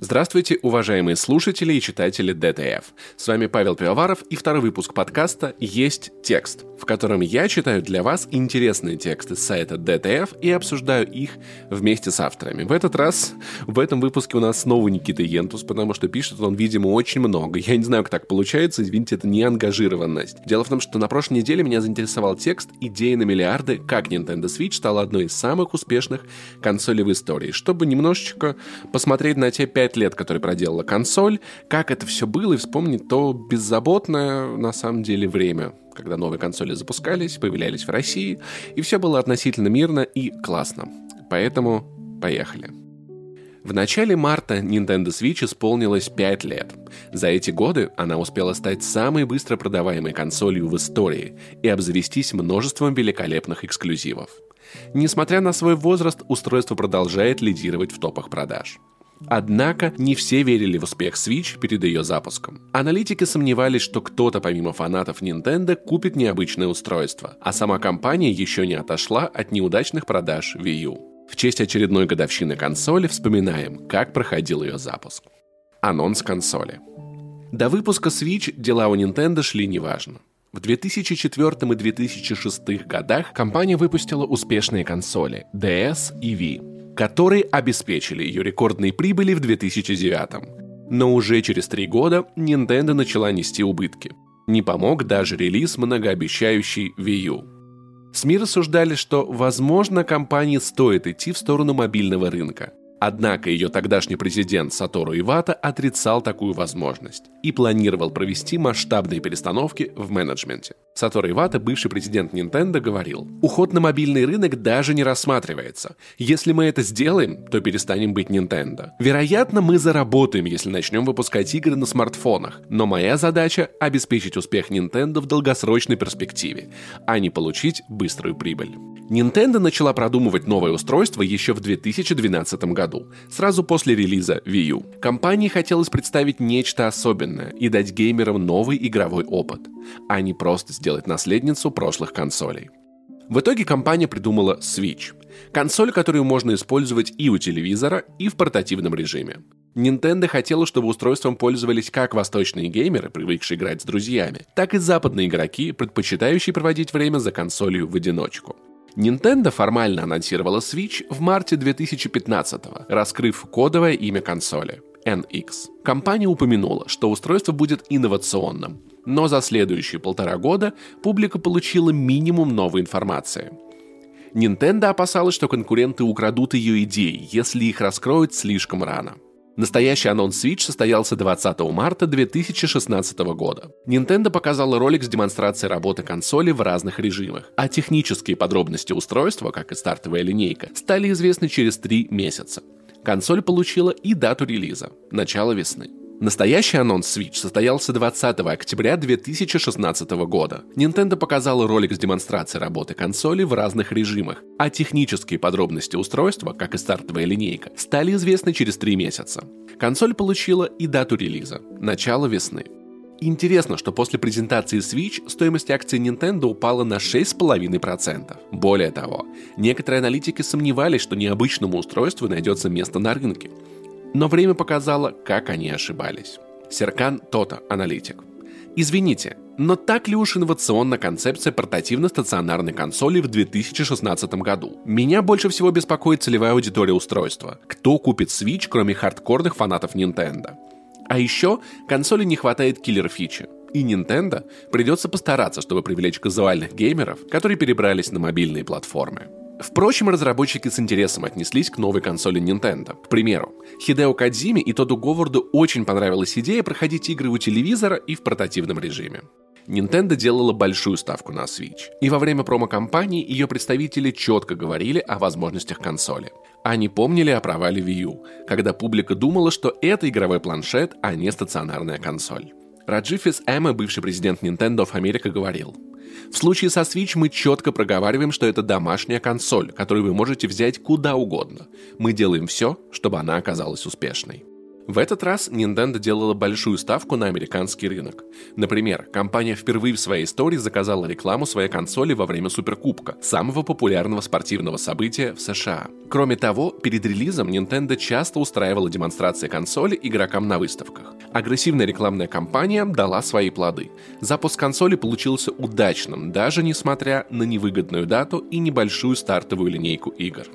Здравствуйте, уважаемые слушатели и читатели DTF. С вами Павел Пивоваров и второй выпуск подкаста «Есть текст», в котором я читаю для вас интересные тексты с сайта DTF и обсуждаю их вместе с авторами. В этот раз, в этом выпуске у нас снова Никита Ентус, потому что пишет он, видимо, очень много. Я не знаю, как так получается, извините, это не ангажированность. Дело в том, что на прошлой неделе меня заинтересовал текст «Идея на миллиарды. Как Nintendo Switch стала одной из самых успешных консолей в истории», чтобы немножечко посмотреть на те пять лет, которые проделала консоль, как это все было, и вспомнить то беззаботное, на самом деле, время, когда новые консоли запускались, появлялись в России, и все было относительно мирно и классно. Поэтому поехали. В начале марта Nintendo Switch исполнилось 5 лет. За эти годы она успела стать самой быстро продаваемой консолью в истории и обзавестись множеством великолепных эксклюзивов. Несмотря на свой возраст, устройство продолжает лидировать в топах продаж. Однако не все верили в успех Switch перед ее запуском. Аналитики сомневались, что кто-то помимо фанатов Nintendo купит необычное устройство, а сама компания еще не отошла от неудачных продаж Wii U. В честь очередной годовщины консоли вспоминаем, как проходил ее запуск. Анонс консоли. До выпуска Switch дела у Nintendo шли неважно. В 2004 и 2006 годах компания выпустила успешные консоли DS и Wii, которые обеспечили ее рекордные прибыли в 2009. Но уже через три года Nintendo начала нести убытки. Не помог даже релиз многообещающий Wii U. СМИ рассуждали, что, возможно, компании стоит идти в сторону мобильного рынка. Однако ее тогдашний президент Сатору Ивата отрицал такую возможность и планировал провести масштабные перестановки в менеджменте. Сатору Ивата, бывший президент Nintendo, говорил, «Уход на мобильный рынок даже не рассматривается. Если мы это сделаем, то перестанем быть Nintendo. Вероятно, мы заработаем, если начнем выпускать игры на смартфонах, но моя задача – обеспечить успех Nintendo в долгосрочной перспективе, а не получить быструю прибыль». Nintendo начала продумывать новое устройство еще в 2012 году, сразу после релиза Wii U. Компании хотелось представить нечто особенное и дать геймерам новый игровой опыт, а не просто сделать наследницу прошлых консолей. В итоге компания придумала Switch – консоль, которую можно использовать и у телевизора, и в портативном режиме. Nintendo хотела, чтобы устройством пользовались как восточные геймеры, привыкшие играть с друзьями, так и западные игроки, предпочитающие проводить время за консолью в одиночку – Nintendo формально анонсировала Switch в марте 2015 раскрыв кодовое имя консоли – NX. Компания упомянула, что устройство будет инновационным, но за следующие полтора года публика получила минимум новой информации. Nintendo опасалась, что конкуренты украдут ее идеи, если их раскроют слишком рано – Настоящий анонс Switch состоялся 20 марта 2016 года. Nintendo показала ролик с демонстрацией работы консоли в разных режимах, а технические подробности устройства, как и стартовая линейка, стали известны через три месяца. Консоль получила и дату релиза – начало весны. Настоящий анонс Switch состоялся 20 октября 2016 года. Nintendo показала ролик с демонстрацией работы консоли в разных режимах, а технические подробности устройства, как и стартовая линейка, стали известны через три месяца. Консоль получила и дату релиза – начало весны. Интересно, что после презентации Switch стоимость акций Nintendo упала на 6,5%. Более того, некоторые аналитики сомневались, что необычному устройству найдется место на рынке. Но время показало, как они ошибались. Серкан Тота, аналитик. Извините, но так ли уж инновационна концепция портативно-стационарной консоли в 2016 году? Меня больше всего беспокоит целевая аудитория устройства. Кто купит Switch, кроме хардкорных фанатов Nintendo? А еще консоли не хватает киллер-фичи. И Nintendo придется постараться, чтобы привлечь казуальных геймеров, которые перебрались на мобильные платформы. Впрочем, разработчики с интересом отнеслись к новой консоли Nintendo. К примеру, Хидео Кадзиме и Тоду Говарду очень понравилась идея проходить игры у телевизора и в портативном режиме. Nintendo делала большую ставку на Switch, и во время промо-компании ее представители четко говорили о возможностях консоли. Они помнили о провале Wii U, когда публика думала, что это игровой планшет, а не стационарная консоль. Раджифис Эма, бывший президент Nintendo of America, говорил – в случае со Switch мы четко проговариваем, что это домашняя консоль, которую вы можете взять куда угодно. Мы делаем все, чтобы она оказалась успешной. В этот раз Nintendo делала большую ставку на американский рынок. Например, компания впервые в своей истории заказала рекламу своей консоли во время Суперкубка, самого популярного спортивного события в США. Кроме того, перед релизом Nintendo часто устраивала демонстрации консоли игрокам на выставках. Агрессивная рекламная кампания дала свои плоды. Запуск консоли получился удачным, даже несмотря на невыгодную дату и небольшую стартовую линейку игр.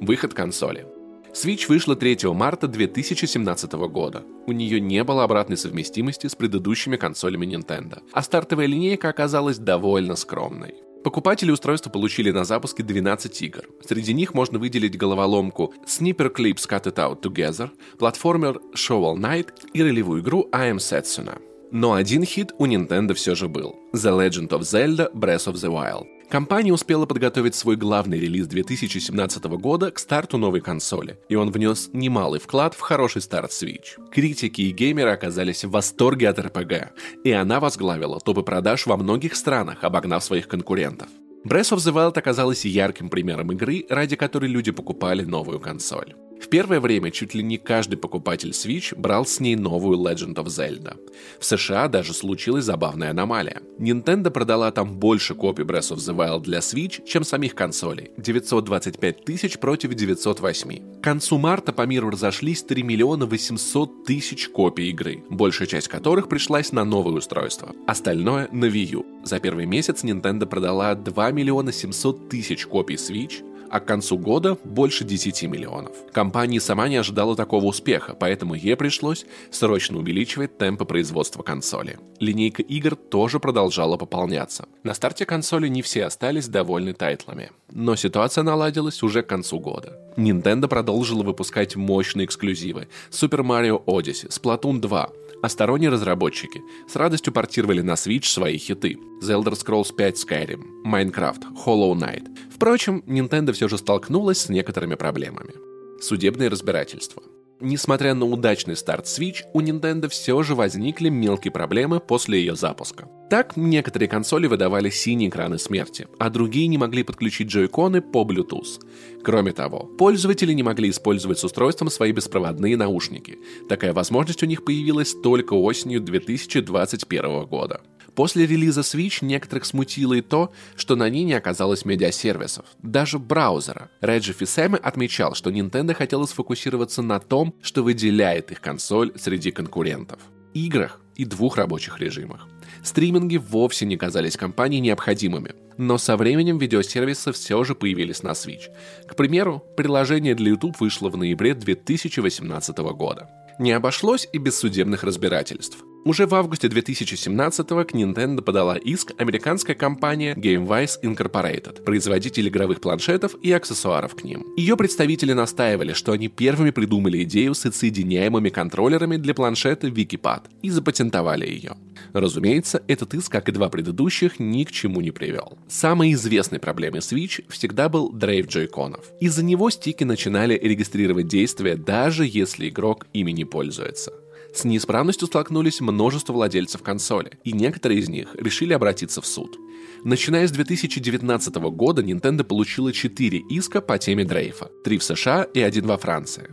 Выход консоли. Switch вышла 3 марта 2017 года. У нее не было обратной совместимости с предыдущими консолями Nintendo, а стартовая линейка оказалась довольно скромной. Покупатели устройства получили на запуске 12 игр. Среди них можно выделить головоломку Sniper Clips Cut It Out Together, платформер Shovel Knight и ролевую игру I Am Setsuna. Но один хит у Nintendo все же был – The Legend of Zelda Breath of the Wild. Компания успела подготовить свой главный релиз 2017 года к старту новой консоли, и он внес немалый вклад в хороший старт Switch. Критики и геймеры оказались в восторге от RPG, и она возглавила топы продаж во многих странах, обогнав своих конкурентов. Breath of the Wild оказалась ярким примером игры, ради которой люди покупали новую консоль. В первое время чуть ли не каждый покупатель Switch брал с ней новую Legend of Zelda. В США даже случилась забавная аномалия. Nintendo продала там больше копий Breath of the Wild для Switch, чем самих консолей – 925 тысяч против 908. К концу марта по миру разошлись 3 миллиона 800 тысяч копий игры, большая часть которых пришлась на новое устройство, остальное – на Wii U. За первый месяц Nintendo продала 2 миллиона 700 тысяч копий Switch, а к концу года больше 10 миллионов. Компания сама не ожидала такого успеха, поэтому ей пришлось срочно увеличивать темпы производства консоли. Линейка игр тоже продолжала пополняться. На старте консоли не все остались довольны тайтлами. Но ситуация наладилась уже к концу года. Nintendo продолжила выпускать мощные эксклюзивы. Super Mario Odyssey, Splatoon 2, а сторонние разработчики с радостью портировали на Switch свои хиты. The Elder Scrolls 5 Skyrim, Minecraft, Hollow Knight. Впрочем, Nintendo все же столкнулась с некоторыми проблемами. Судебные разбирательства. Несмотря на удачный старт Switch, у Nintendo все же возникли мелкие проблемы после ее запуска. Так, некоторые консоли выдавали синие экраны смерти, а другие не могли подключить джойконы по Bluetooth. Кроме того, пользователи не могли использовать с устройством свои беспроводные наушники. Такая возможность у них появилась только осенью 2021 года. После релиза Switch некоторых смутило и то, что на ней не оказалось медиасервисов, даже браузера. Реджи Фисеме отмечал, что Nintendo хотела сфокусироваться на том, что выделяет их консоль среди конкурентов. Играх и двух рабочих режимах. Стриминги вовсе не казались компании необходимыми, но со временем видеосервисы все же появились на Switch. К примеру, приложение для YouTube вышло в ноябре 2018 года. Не обошлось и без судебных разбирательств. Уже в августе 2017-го к Nintendo подала иск американская компания GameWise Incorporated, производитель игровых планшетов и аксессуаров к ним. Ее представители настаивали, что они первыми придумали идею с отсоединяемыми контроллерами для планшета Wikipad и запатентовали ее. Разумеется, этот иск, как и два предыдущих, ни к чему не привел. Самой известной проблемой Switch всегда был дрейф джойконов. Из-за него стики начинали регистрировать действия, даже если игрок ими не пользуется. С неисправностью столкнулись множество владельцев консоли, и некоторые из них решили обратиться в суд. Начиная с 2019 года Nintendo получила 4 иска по теме дрейфа, 3 в США и 1 во Франции.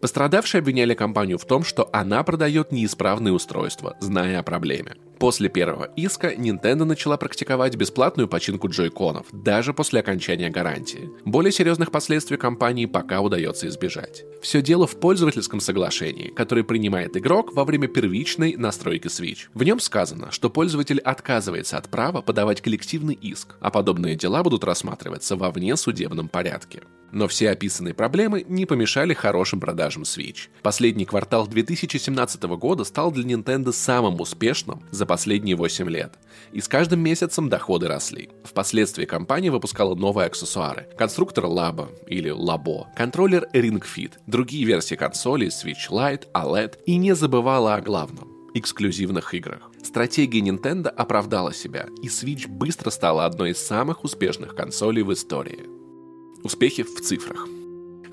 Пострадавшие обвиняли компанию в том, что она продает неисправные устройства, зная о проблеме. После первого иска Nintendo начала практиковать бесплатную починку джойконов, даже после окончания гарантии. Более серьезных последствий компании пока удается избежать. Все дело в пользовательском соглашении, которое принимает игрок во время первичной настройки Switch. В нем сказано, что пользователь отказывается от права подавать коллективный иск, а подобные дела будут рассматриваться во внесудебном порядке. Но все описанные проблемы не помешали хорошим продажам Switch. Последний квартал 2017 года стал для Nintendo самым успешным за последние 8 лет. И с каждым месяцем доходы росли. Впоследствии компания выпускала новые аксессуары. Конструктор Labo или Labo, контроллер Ring Fit, другие версии консолей Switch Lite, OLED и не забывала о главном эксклюзивных играх. Стратегия Nintendo оправдала себя, и Switch быстро стала одной из самых успешных консолей в истории. Успехи в цифрах.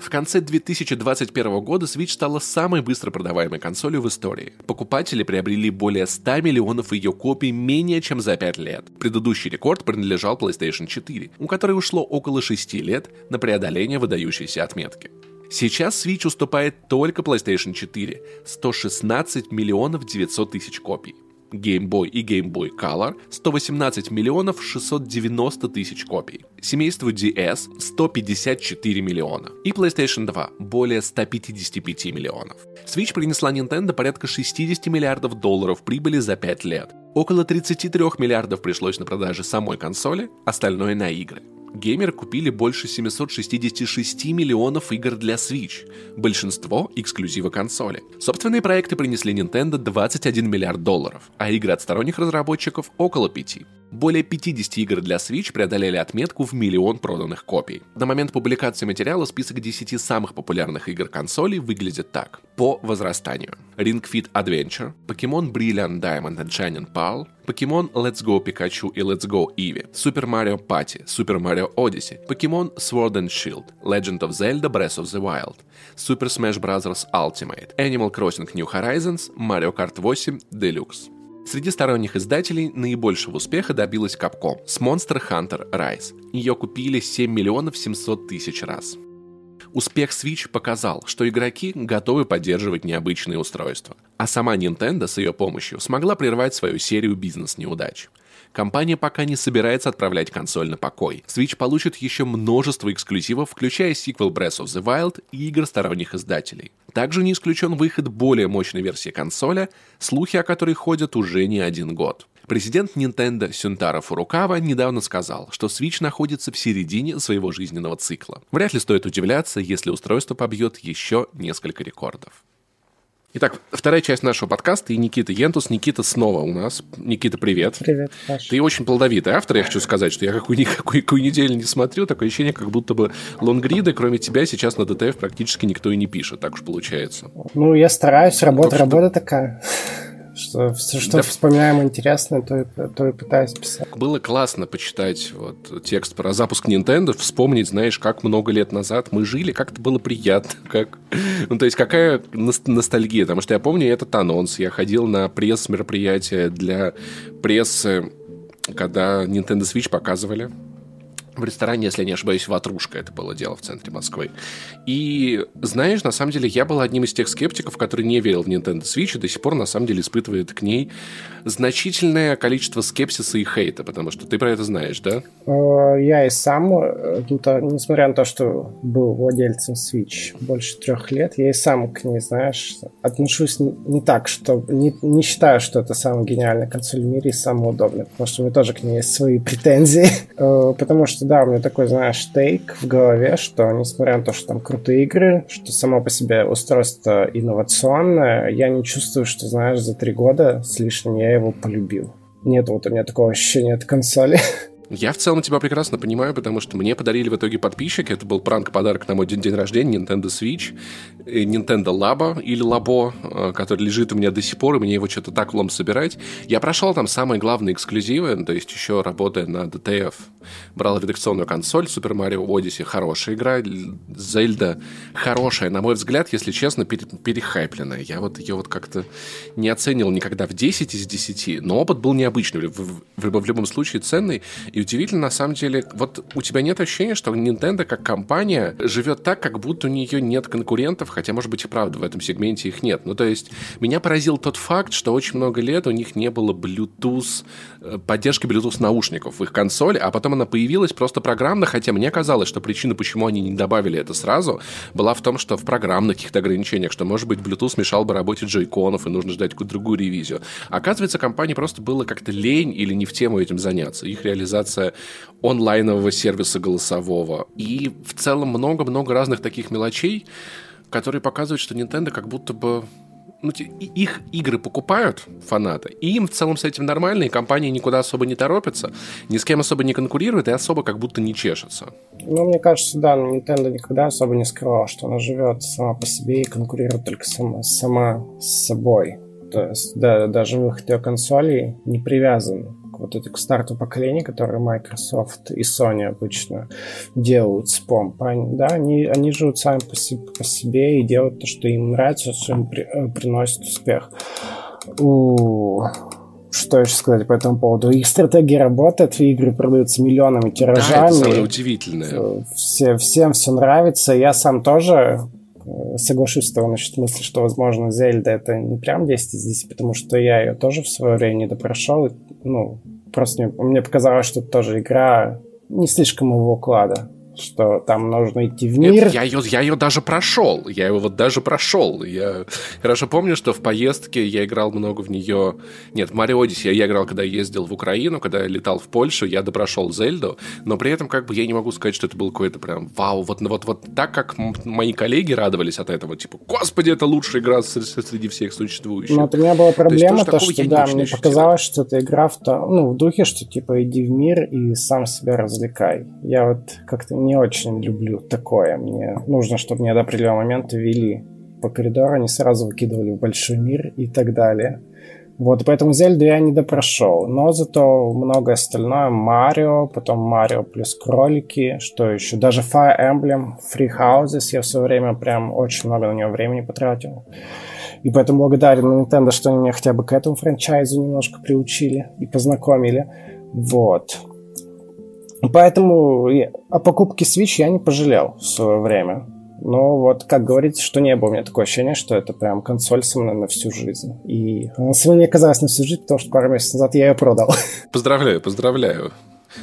В конце 2021 года Switch стала самой быстро продаваемой консолью в истории. Покупатели приобрели более 100 миллионов ее копий менее чем за 5 лет. Предыдущий рекорд принадлежал PlayStation 4, у которой ушло около 6 лет на преодоление выдающейся отметки. Сейчас Switch уступает только PlayStation 4 – 116 миллионов 900 тысяч копий. Game Boy и Game Boy Color 118 миллионов 690 тысяч копий. Семейству DS 154 миллиона. И PlayStation 2 более 155 миллионов. Switch принесла Nintendo порядка 60 миллиардов долларов прибыли за 5 лет. Около 33 миллиардов пришлось на продаже самой консоли, остальное на игры. Геймеры купили больше 766 миллионов игр для Switch, большинство эксклюзива консоли. Собственные проекты принесли Nintendo 21 миллиард долларов, а игры от сторонних разработчиков около 5. Более 50 игр для Switch преодолели отметку в миллион проданных копий. На момент публикации материала список 10 самых популярных игр консолей выглядит так. По возрастанию. Ring Fit Adventure, Pokemon Brilliant Diamond and Shining Pearl, Pokemon Let's Go Pikachu и Let's Go Eevee, Super Mario Party, Super Mario Odyssey, Pokemon Sword and Shield, Legend of Zelda Breath of the Wild, Super Smash Bros. Ultimate, Animal Crossing New Horizons, Mario Kart 8 Deluxe. Среди сторонних издателей наибольшего успеха добилась Capcom с Monster Hunter Rise. Ее купили 7 миллионов 700 тысяч раз. Успех Switch показал, что игроки готовы поддерживать необычные устройства. А сама Nintendo с ее помощью смогла прервать свою серию бизнес-неудач. Компания пока не собирается отправлять консоль на покой. Switch получит еще множество эксклюзивов, включая сиквел Breath of the Wild и игр сторонних издателей. Также не исключен выход более мощной версии консоли, слухи о которой ходят уже не один год. Президент Nintendo Сюнтаро Фурукава недавно сказал, что Switch находится в середине своего жизненного цикла. Вряд ли стоит удивляться, если устройство побьет еще несколько рекордов. Итак, вторая часть нашего подкаста и Никита Ентус. Никита снова у нас. Никита, привет. Привет, Паша. Ты очень плодовитый автор, я хочу сказать, что я какую, никакую, какую неделю не смотрю, такое ощущение, как будто бы лонгриды, кроме тебя, сейчас на DTF практически никто и не пишет, так уж получается. Ну, я стараюсь, работа, Только работа что... такая. Что, все, что да. вспоминаем интересное, то и, то и пытаюсь писать. Было классно почитать вот, текст про запуск Nintendo, вспомнить, знаешь, как много лет назад мы жили, как это было приятно. Как... Ну, то есть, какая ностальгия. Потому что я помню этот анонс. Я ходил на пресс-мероприятие для прессы, когда Nintendo Switch показывали в ресторане, если не ошибаюсь, «Ватрушка» это было дело в центре Москвы. И, знаешь, на самом деле я был одним из тех скептиков, который не верил в Nintendo Switch и до сих пор, на самом деле, испытывает к ней значительное количество скепсиса и хейта, потому что ты про это знаешь, да? Э, я и сам, э, несмотря на то, что был владельцем Switch больше трех лет, я и сам к ней, знаешь, отношусь не так, что не, не считаю, что это самая гениальная консоль в мире и самая удобная, потому что у меня тоже к ней есть свои претензии, э, потому что да, у меня такой, знаешь, тейк в голове, что несмотря на то, что там крутые игры, что само по себе устройство инновационное, я не чувствую, что, знаешь, за три года с лишним я его полюбил. Нет вот у меня такого ощущения от консоли. Я в целом тебя прекрасно понимаю, потому что мне подарили в итоге подписчики. Это был пранк-подарок на мой день, день рождения, Nintendo Switch, Nintendo Labo или Labo, э, который лежит у меня до сих пор, и мне его что-то так влом собирать. Я прошел там самые главные эксклюзивы, то есть еще работая на DTF, брал редакционную консоль Super Mario Odyssey, хорошая игра, Зельда хорошая, на мой взгляд, если честно, перехайпленная. Я вот ее вот как-то не оценил никогда в 10 из 10, но опыт был необычный, в, в, в, в любом случае ценный, и удивительно, на самом деле, вот у тебя нет ощущения, что Nintendo как компания живет так, как будто у нее нет конкурентов, хотя, может быть, и правда, в этом сегменте их нет. Ну, то есть, меня поразил тот факт, что очень много лет у них не было Bluetooth, э, поддержки Bluetooth наушников в их консоли, а потом она появилась просто программно, хотя мне казалось, что причина, почему они не добавили это сразу, была в том, что в программных каких-то ограничениях, что, может быть, Bluetooth мешал бы работе джойконов, и нужно ждать какую-то другую ревизию. Оказывается, компании просто было как-то лень или не в тему этим заняться. Их реализация реализация онлайнового сервиса голосового. И в целом много-много разных таких мелочей, которые показывают, что Nintendo как будто бы ну, их игры покупают фанаты, и им в целом с этим нормально, и компания никуда особо не торопится, ни с кем особо не конкурирует, и особо как будто не чешется. Ну, мне кажется, да, Nintendo никогда особо не скрывала, что она живет сама по себе и конкурирует только сама, сама с собой. То есть, да, даже выход ее консолей не привязан вот это к старту поколения, которое Microsoft и Sony обычно делают с помп, да, они, они живут сами по себе, по себе и делают то, что им нравится, что им при, э, приносит успех. У... Что еще сказать по этому поводу? Их стратегия работает, игры продаются миллионами тиражами. Да, это самое удивительное. Все, всем все нравится. Я сам тоже соглашусь с тобой насчет мысли, что, возможно, Зельда это не прям 10 из 10, потому что я ее тоже в свое время не допрошел. Ну, просто мне, мне показалось, что это тоже игра не слишком его уклада что там нужно идти в мир. Нет, я ее, я ее даже прошел. Я его вот даже прошел. Я хорошо помню, что в поездке я играл много в нее. Нет, Марио я играл, когда ездил в Украину, когда я летал в Польшу, я допрошел Зельду, но при этом как бы я не могу сказать, что это был какой-то прям вау. Вот, вот, вот так, как мои коллеги радовались от этого, типа, господи, это лучшая игра среди всех существующих. Но у меня была проблема, то, то что, да, мне показалось, что эта игра в, то, ну, в духе, что типа иди в мир и сам себя развлекай. Я вот как-то не очень люблю такое. Мне нужно, чтобы меня до определенного момента вели по коридору, не сразу выкидывали в большой мир и так далее. Вот, поэтому Зельду я не допрошел. Но зато многое остальное. Марио, потом Марио плюс кролики, что еще? Даже Fire Emblem, Free Houses я в свое время прям очень много на него времени потратил. И поэтому благодарен Nintendo, что они меня хотя бы к этому франчайзу немножко приучили и познакомили. Вот. Поэтому о покупке Switch я не пожалел в свое время. Но вот, как говорится, что не было у меня такое ощущение, что это прям консоль со мной на всю жизнь. И она со мной не оказалась на всю жизнь, потому что пару месяцев назад я ее продал. Поздравляю, поздравляю.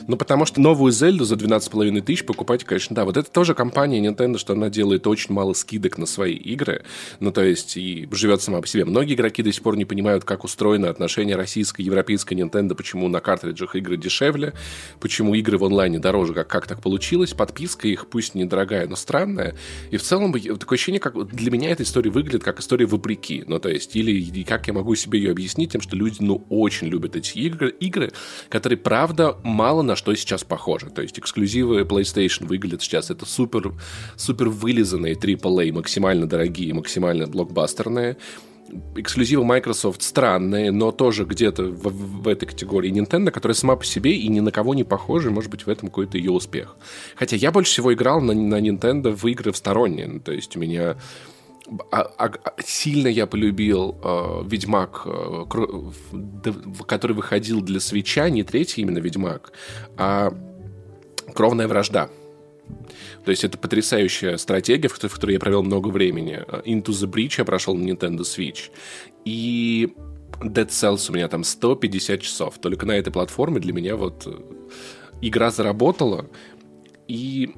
Ну, потому что новую Зельду за 12,5 тысяч покупать, конечно, да. Вот это тоже компания Nintendo, что она делает очень мало скидок на свои игры. Ну, то есть, и живет сама по себе. Многие игроки до сих пор не понимают, как устроено отношение российской и европейской Nintendo, почему на картриджах игры дешевле, почему игры в онлайне дороже, как, как так получилось. Подписка их пусть недорогая, но странная. И в целом, такое ощущение, как для меня эта история выглядит как история вопреки. Ну, то есть, или как я могу себе ее объяснить тем, что люди, ну, очень любят эти игры, игры которые, правда, мало на что сейчас похоже. То есть эксклюзивы PlayStation выглядят сейчас это супер, супер вылизанные AAA, максимально дорогие, максимально блокбастерные. Эксклюзивы Microsoft странные, но тоже где-то в, в этой категории Nintendo, которая сама по себе и ни на кого не похожа, может быть, в этом какой-то ее успех. Хотя я больше всего играл на, на Nintendo в игры в сторонние. То есть у меня а, а, сильно я полюбил э, Ведьмак, э, который выходил для свеча, не третий именно Ведьмак, а Кровная вражда. То есть это потрясающая стратегия, в которой, в которой я провел много времени. Into the Breach я прошел на Nintendo Switch. И Dead Cells у меня там 150 часов. Только на этой платформе для меня вот э, игра заработала. И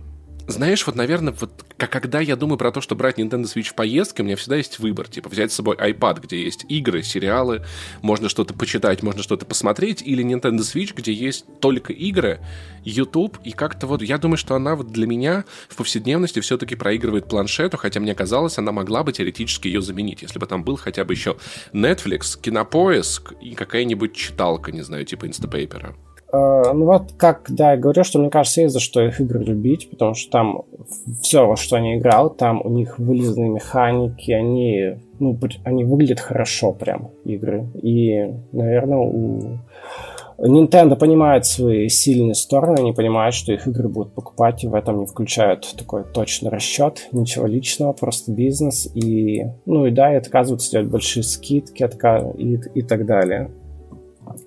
знаешь, вот, наверное, вот когда я думаю про то, что брать Nintendo Switch в поездке, у меня всегда есть выбор. Типа взять с собой iPad, где есть игры, сериалы, можно что-то почитать, можно что-то посмотреть, или Nintendo Switch, где есть только игры, YouTube, и как-то вот я думаю, что она вот для меня в повседневности все-таки проигрывает планшету, хотя мне казалось, она могла бы теоретически ее заменить, если бы там был хотя бы еще Netflix, Кинопоиск и какая-нибудь читалка, не знаю, типа Инстапейпера. Э, ну вот, как, да, я говорю, что мне кажется, есть за что их игры любить, потому что там все, во что они играл, там у них вылизанные механики, они, ну, они выглядят хорошо прям, игры. И, наверное, у Nintendo понимает свои сильные стороны, они понимают, что их игры будут покупать, и в этом не включают такой точный расчет, ничего личного, просто бизнес. И, ну и да, и отказываются делать большие скидки и, и так далее.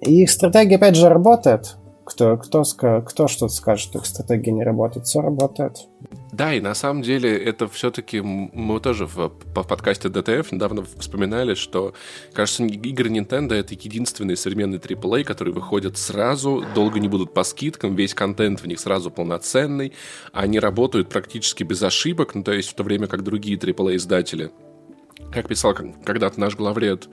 И их стратегия, опять же, работает. Кто, кто, кто что-то скажет, что их стратегия не работает, все работает. Да, и на самом деле это все-таки мы тоже в, в подкасте DTF недавно вспоминали, что, кажется, игры Nintendo это единственные современные AAA, которые выходят сразу, долго не будут по скидкам, весь контент в них сразу полноценный, они работают практически без ошибок, ну то есть в то время как другие AAA издатели, как писал когда-то наш главред,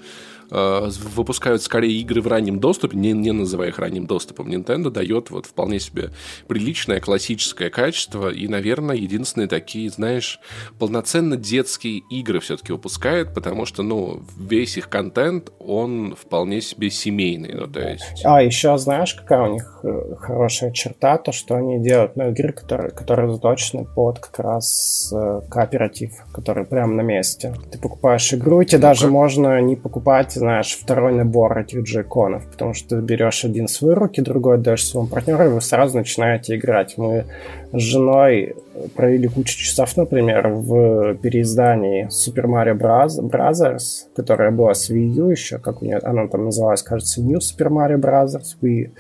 э, выпускают скорее игры в раннем доступе, не, не называя их ранним доступом. Nintendo дает вот вполне себе приличное классическое качество и, наверное, единственные такие, знаешь, полноценно детские игры все-таки выпускает, потому что, ну, весь их контент, он вполне себе семейный, ну, то есть... А, еще знаешь, какая у них э, хорошая черта, то, что они делают, ну, игры, которые, которые заточены под как раз э, кооператив, который прямо на месте. Ты покупаешь игру, и тебе ну даже можно не покупать знаешь, второй набор этих джейконов, потому что ты берешь один в свои руки, другой отдаешь своему партнеру, и вы сразу начинаете играть. Мы с женой провели кучу часов, например, в переиздании Super Mario Bros. Brothers, которая была с Wii U еще, как у нее, она там называлась, кажется, New Super Mario Brothers Wii.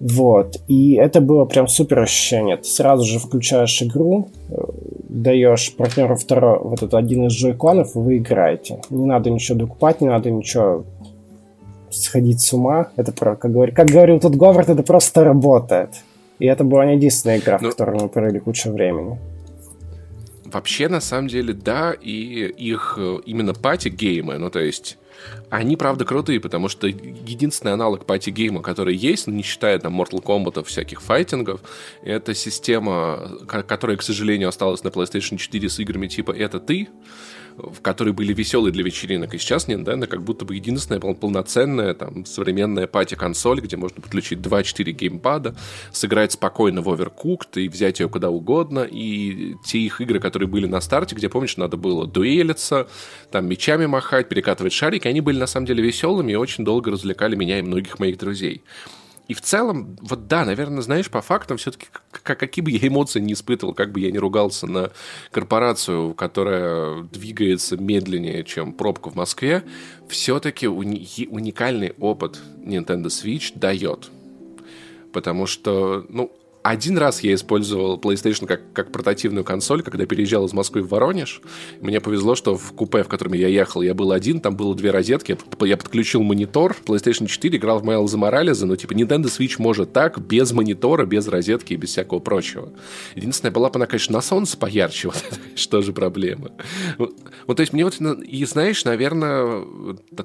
Вот. И это было прям супер ощущение. Ты сразу же включаешь игру, даешь партнеру второй вот этот один из джойконов, вы играете. Не надо ничего докупать, не надо ничего сходить с ума. Это, как, говор... как говорил тот Говард, это просто работает. И это была не единственная игра, ну, в которой мы провели кучу времени. Вообще, на самом деле, да, и их э, именно пати-геймы, ну, то есть, они, правда, крутые, потому что единственный аналог пати-гейма, который есть, не считая там Mortal Kombat, всяких файтингов, это система, которая, к сожалению, осталась на PlayStation 4 с играми типа «Это ты», которые были веселые для вечеринок. И сейчас Nintendo как будто бы единственная полноценная там, современная пати-консоль, где можно подключить 2-4 геймпада, сыграть спокойно в Overcooked и взять ее куда угодно. И те их игры, которые были на старте, где, помнишь, надо было дуэлиться, там мечами махать, перекатывать шарики, они были на самом деле веселыми и очень долго развлекали меня и многих моих друзей. И в целом, вот да, наверное, знаешь, по фактам все-таки, какие бы я эмоции не испытывал, как бы я не ругался на корпорацию, которая двигается медленнее, чем пробка в Москве, все-таки уни- уникальный опыт Nintendo Switch дает. Потому что, ну, один раз я использовал PlayStation как, как портативную консоль, когда переезжал из Москвы в Воронеж. Мне повезло, что в купе, в котором я ехал, я был один, там было две розетки. Я подключил монитор, PlayStation 4, играл в Майлза Морализа, но типа Nintendo Switch может так, без монитора, без розетки и без всякого прочего. Единственное, была бы она, конечно, на солнце поярче, вот это, что же проблема. Вот, то есть мне вот, и знаешь, наверное,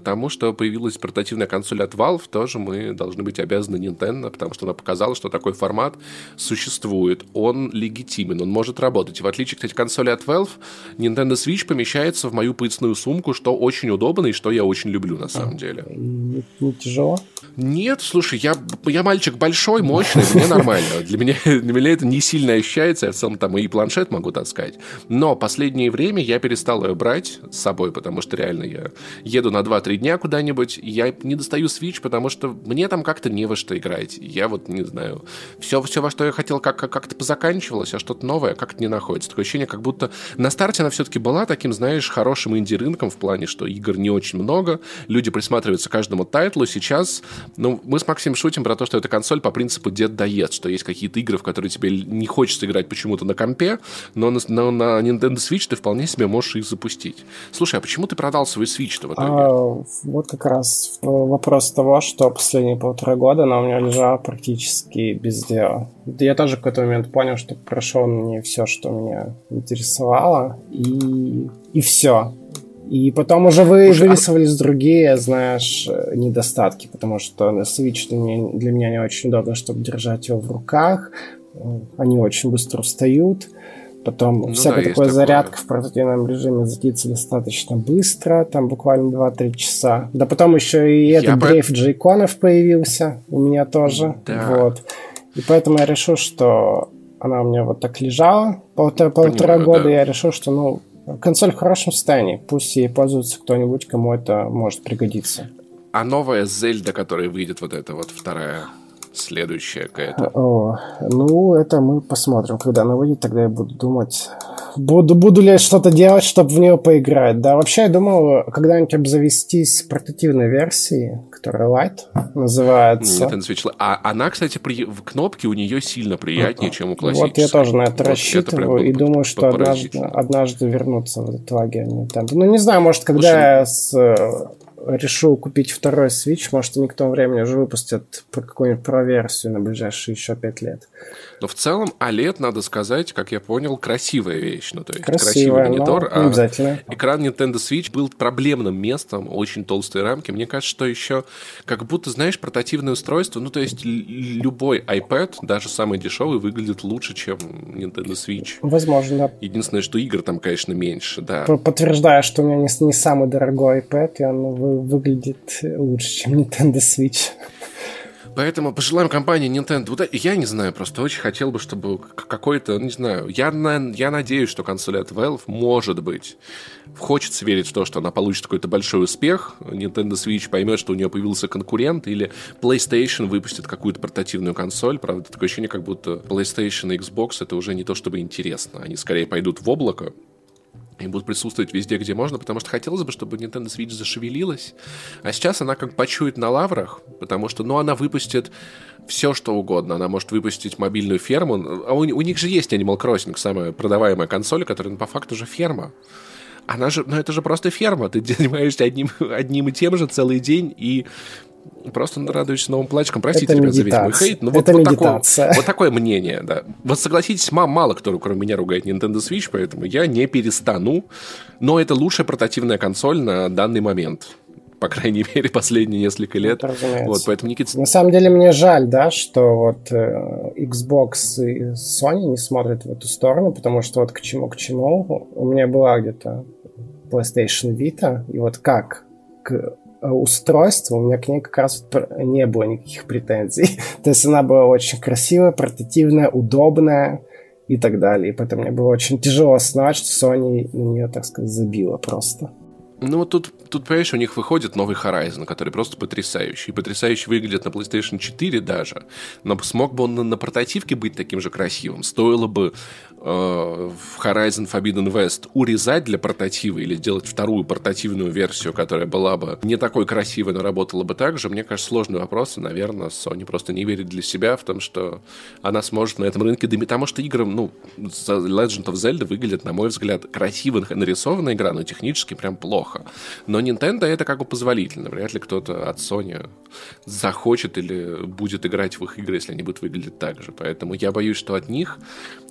тому, что появилась портативная консоль от Valve, тоже мы должны быть обязаны Nintendo, потому что она показала, что такой формат существует, он легитимен, он может работать. И в отличие, кстати, консоли от Valve, Nintendo Switch помещается в мою поясную сумку, что очень удобно и что я очень люблю на самом а, деле. Не, не тяжело? Нет, слушай, я, я мальчик большой, мощный, мне нормально. Для меня, для меня это не сильно ощущается, я в целом там и планшет могу таскать. Но последнее время я перестал ее брать с собой, потому что реально я еду на 2-3 дня куда-нибудь, я не достаю Switch, потому что мне там как-то не во что играть. Я вот не знаю. Все, все во что я хотел, как- как-то позаканчивалось, а что-то новое как-то не находится. Такое ощущение, как будто на старте она все-таки была таким, знаешь, хорошим инди-рынком в плане, что игр не очень много, люди присматриваются к каждому тайтлу. Сейчас, ну, мы с Максимом шутим про то, что эта консоль по принципу дед доест, что есть какие-то игры, в которые тебе не хочется играть почему-то на компе, но на, на, на Nintendo Switch ты вполне себе можешь их запустить. Слушай, а почему ты продал свой Switch-то в итоге? А, вот как раз вопрос того, что последние полтора года она у меня лежала практически без дела я тоже в какой-то момент понял, что прошел мне все, что меня интересовало, и, и все. И потом уже вы, Слушай, вырисовались а... другие, знаешь, недостатки, потому что Switch для меня, для меня не очень удобно, чтобы держать его в руках. Они очень быстро устают. Потом ну, всякая да, такая зарядка в портативном режиме закидывается достаточно быстро, там буквально 2-3 часа. Да потом еще и этот дрейф по... джейконов появился у меня тоже. Да. Вот. И поэтому я решил, что она у меня вот так лежала полтора, полтора Понимаю, года, да. я решил, что, ну, консоль в хорошем состоянии. Пусть ей пользуется кто-нибудь, кому это может пригодиться. А новая Зельда, которая выйдет, вот эта вот вторая следующая какая-то? О, ну, это мы посмотрим. Когда она выйдет, тогда я буду думать, буду, буду ли что-то делать, чтобы в нее поиграть. Да, вообще, я думал когда-нибудь обзавестись портативной версией, которая Light называется. Нет, Switch. А она, кстати, при... в кнопке у нее сильно приятнее, чем у классической. Вот я тоже на это вот рассчитываю это и думаю, что однажды, однажды вернуться в этот лагерь Nintendo. Ну, не знаю, может, когда Слушай, я с решу купить второй Switch, может, они к тому времени уже выпустят какую-нибудь про-версию на ближайшие еще пять лет. Но в целом OLED, надо сказать, как я понял, красивая вещь. Ну, то есть Красивая, красивый монитор. а обязательно. Экран Nintendo Switch был проблемным местом, очень толстые рамки. Мне кажется, что еще как будто, знаешь, портативное устройство, ну, то есть любой iPad, даже самый дешевый, выглядит лучше, чем Nintendo Switch. Возможно, да. Единственное, что игр там, конечно, меньше, да. Подтверждаю, что у меня не, не самый дорогой iPad, и он выглядит лучше, чем Nintendo Switch. Поэтому пожелаем компании Nintendo. Я не знаю, просто очень хотел бы, чтобы какой-то, не знаю, я, я надеюсь, что консоль от Valve, может быть, хочется верить в то, что она получит какой-то большой успех, Nintendo Switch поймет, что у нее появился конкурент, или PlayStation выпустит какую-то портативную консоль. Правда, такое ощущение, как будто PlayStation и Xbox это уже не то чтобы интересно. Они скорее пойдут в облако, и будут присутствовать везде, где можно, потому что хотелось бы, чтобы Nintendo Switch зашевелилась. А сейчас она как почует на лаврах, потому что, ну, она выпустит все, что угодно. Она может выпустить мобильную ферму. А у, у них же есть Animal Crossing, самая продаваемая консоль, которая ну, по факту же ферма. Она же, ну это же просто ферма. Ты занимаешься одним, одним и тем же целый день, и Просто радуешься новым плачкам. Простите, это ребят, за весь мой хейт. Но это вот, вот, такое, вот такое мнение, да. Вот согласитесь, мам, мало кто, кроме меня, ругает Nintendo Switch, поэтому я не перестану. Но это лучшая портативная консоль на данный момент по крайней мере, последние несколько лет. Это вот, поэтому Никита... На самом деле мне жаль, да, что вот э, Xbox и Sony не смотрят в эту сторону, потому что вот к чему, к чему у меня была где-то PlayStation Vita, и вот как к Э, устройство, у меня к ней как раз не было никаких претензий. То есть она была очень красивая, портативная, удобная и так далее. И поэтому мне было очень тяжело осознавать, что Sony на нее, так сказать, забила просто. Ну, вот тут, тут, понимаешь, у них выходит новый Horizon, который просто потрясающий. Потрясающе выглядит на PlayStation 4 даже. Но смог бы он на, на портативке быть таким же красивым? Стоило бы Э, Horizon Forbidden West урезать для портатива или сделать вторую портативную версию, которая была бы не такой красивой, но работала бы так же, мне кажется, сложный вопрос. И, наверное, Sony просто не верит для себя в том, что она сможет на этом рынке дымить. Потому что игры, ну, Legend of Zelda выглядит, на мой взгляд, красиво нарисованная игра, но технически прям плохо. Но Nintendo это как бы позволительно. Вряд ли кто-то от Sony захочет или будет играть в их игры, если они будут выглядеть так же. Поэтому я боюсь, что от них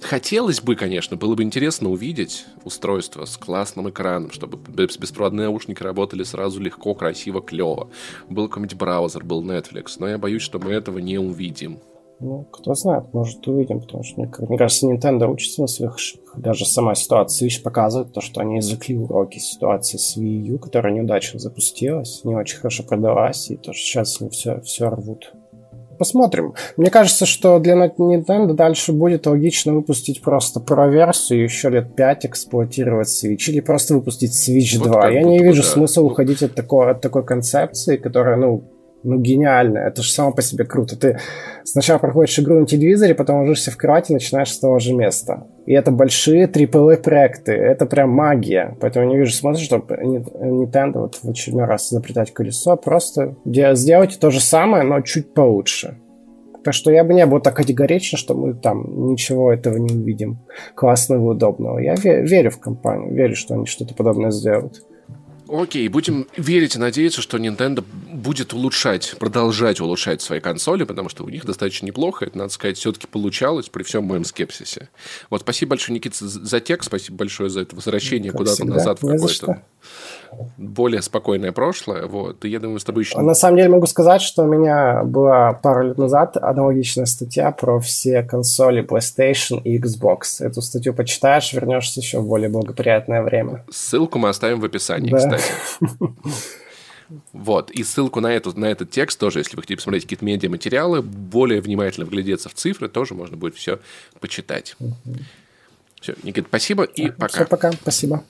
хотелось бы, конечно, было бы интересно увидеть устройство с классным экраном, чтобы беспроводные наушники работали сразу легко, красиво, клево. Был какой-нибудь браузер, был Netflix, но я боюсь, что мы этого не увидим. Ну, кто знает, может увидим, потому что, мне, мне кажется, Nintendo учится на своих ошибках. Даже сама ситуация Switch показывает то, что они извлекли уроки ситуации с Wii U, которая неудачно запустилась, не очень хорошо продалась, и то, что сейчас они все, все рвут посмотрим. Мне кажется, что для Nintendo дальше будет логично выпустить просто Pro-версию еще лет 5 эксплуатировать Switch или просто выпустить Switch вот 2. Я не вижу да. смысла уходить от такой, от такой концепции, которая, ну, ну, гениально. Это же само по себе круто. Ты сначала проходишь игру на телевизоре, потом ложишься в кровать и начинаешь с того же места. И это большие AAA проекты. Это прям магия. Поэтому не вижу смысла, чтобы Nintendo вот в очередной раз изобретать колесо. Просто сделайте то же самое, но чуть получше. Так что я бы не был так категоричен, что мы там ничего этого не увидим классного и удобного. Я верю в компанию, верю, что они что-то подобное сделают. Окей, будем верить и надеяться, что Nintendo будет улучшать, продолжать улучшать свои консоли, потому что у них достаточно неплохо, это, надо сказать, все-таки получалось при всем моем скепсисе. Вот спасибо большое, Никита, за текст, спасибо большое за это возвращение куда-то назад в какое-то более спокойное прошлое. Вот. И я думаю, с тобой еще... На самом деле могу сказать, что у меня была пару лет назад аналогичная статья про все консоли PlayStation и Xbox. Эту статью почитаешь, вернешься еще в более благоприятное время. Ссылку мы оставим в описании, да. кстати. Вот, и ссылку на, эту, на этот текст тоже, если вы хотите посмотреть какие-то медиаматериалы, более внимательно вглядеться в цифры, тоже можно будет все почитать. Все, Никита, спасибо и пока. Все, пока, спасибо.